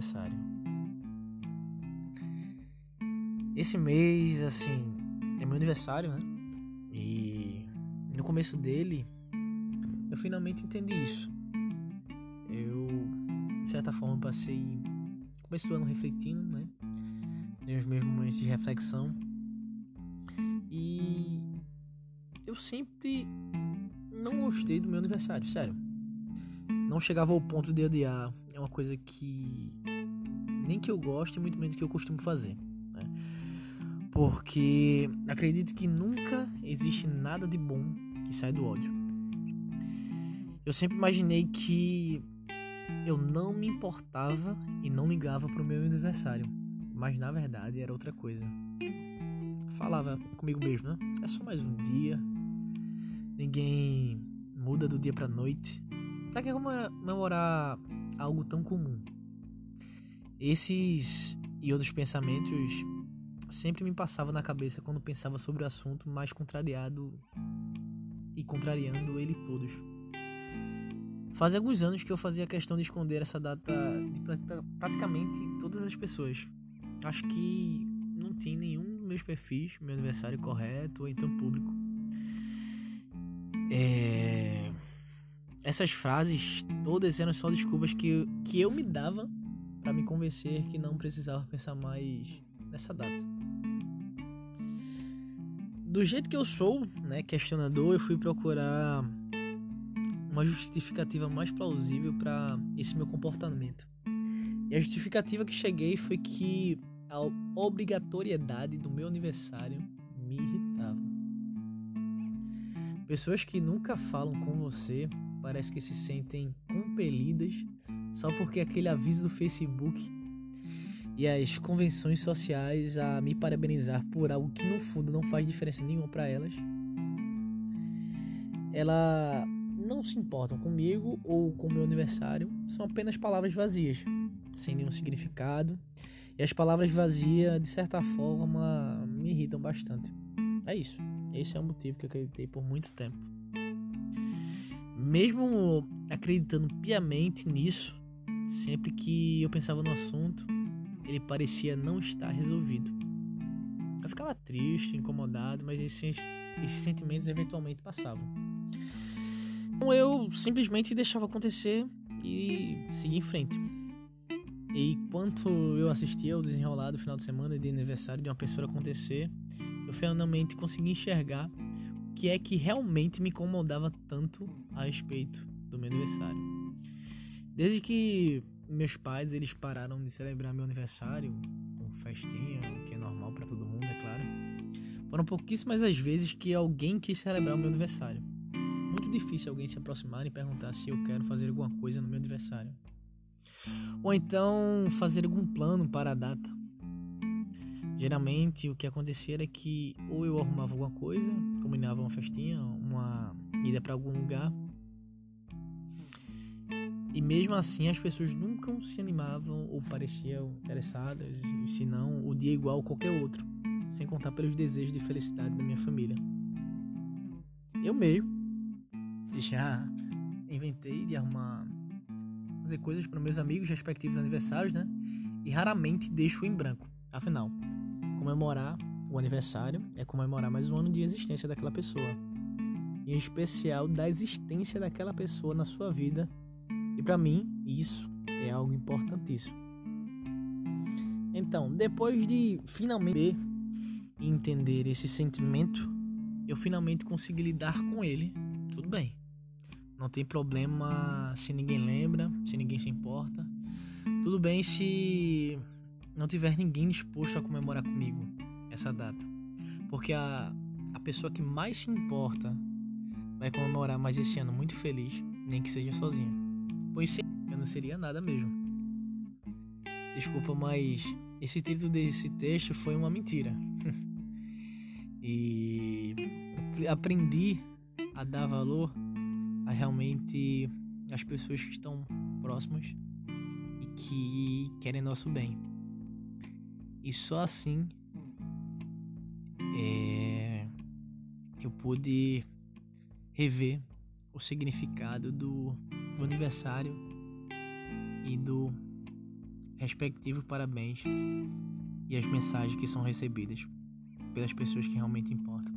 aniversário. Esse mês, assim, é meu aniversário, né? E no começo dele, eu finalmente entendi isso. Eu, de certa forma, passei começo do ano refletindo, né? Dei os meus momentos de reflexão. E eu sempre não gostei do meu aniversário, sério. Não chegava ao ponto de odiar. É uma coisa que nem que eu goste, muito menos que eu costumo fazer. Né? Porque acredito que nunca existe nada de bom que sai do ódio. Eu sempre imaginei que eu não me importava e não ligava pro meu aniversário. Mas na verdade era outra coisa. Falava comigo mesmo, né? É só mais um dia. Ninguém muda do dia pra noite. Pra que comemorar algo tão comum? Esses e outros pensamentos sempre me passavam na cabeça quando pensava sobre o assunto mais contrariado e contrariando ele todos. Fazia alguns anos que eu fazia questão de esconder essa data de praticamente todas as pessoas. Acho que não tinha nenhum dos meus perfis, meu aniversário correto ou então público. É... Essas frases todas eram só desculpas que, que eu me dava para me convencer que não precisava pensar mais nessa data. Do jeito que eu sou, né, questionador, eu fui procurar uma justificativa mais plausível para esse meu comportamento. E a justificativa que cheguei foi que a obrigatoriedade do meu aniversário me irritava. Pessoas que nunca falam com você parece que se sentem compelidas só porque aquele aviso do Facebook e as convenções sociais a me parabenizar por algo que no fundo não faz diferença nenhuma para elas. Ela não se importam comigo ou com meu aniversário são apenas palavras vazias, sem nenhum significado. E as palavras vazias, de certa forma, me irritam bastante. É isso. Esse é o motivo que eu acreditei por muito tempo. Mesmo acreditando piamente nisso, sempre que eu pensava no assunto, ele parecia não estar resolvido. Eu ficava triste, incomodado, mas esses, esses sentimentos eventualmente passavam. Então eu simplesmente deixava acontecer e seguia em frente. E enquanto eu assistia ao desenrolar do final de semana de aniversário de uma pessoa acontecer, eu finalmente consegui enxergar o que é que realmente me incomodava tanto a respeito do meu aniversário. Desde que meus pais eles pararam de celebrar meu aniversário com festinha, o que é normal para todo mundo, é claro. Foram pouquíssimas as vezes que alguém quis celebrar o meu aniversário muito difícil alguém se aproximar e perguntar se eu quero fazer alguma coisa no meu aniversário. Ou então fazer algum plano para a data. Geralmente o que acontecia era que ou eu arrumava alguma coisa, combinava uma festinha, uma ida para algum lugar. E mesmo assim as pessoas nunca se animavam ou pareciam interessadas, se não o dia igual a qualquer outro, sem contar pelos desejos de felicidade da minha família. Eu mesmo já inventei de arrumar fazer coisas para meus amigos respectivos aniversários, né? E raramente deixo em branco. Afinal, comemorar o aniversário é comemorar mais um ano de existência daquela pessoa. Em especial da existência daquela pessoa na sua vida. E para mim, isso é algo importantíssimo. Então, depois de finalmente entender esse sentimento, eu finalmente consegui lidar com ele. Tudo bem. Não tem problema se ninguém lembra, se ninguém se importa. Tudo bem se não tiver ninguém disposto a comemorar comigo essa data. Porque a, a pessoa que mais se importa vai comemorar mais esse ano muito feliz, nem que seja sozinha. Pois sim, eu não seria nada mesmo. Desculpa, mas esse título desse texto foi uma mentira. e aprendi a dar valor a realmente as pessoas que estão próximas e que querem nosso bem. E só assim é, eu pude rever o significado do, do aniversário e do respectivo parabéns e as mensagens que são recebidas pelas pessoas que realmente importam.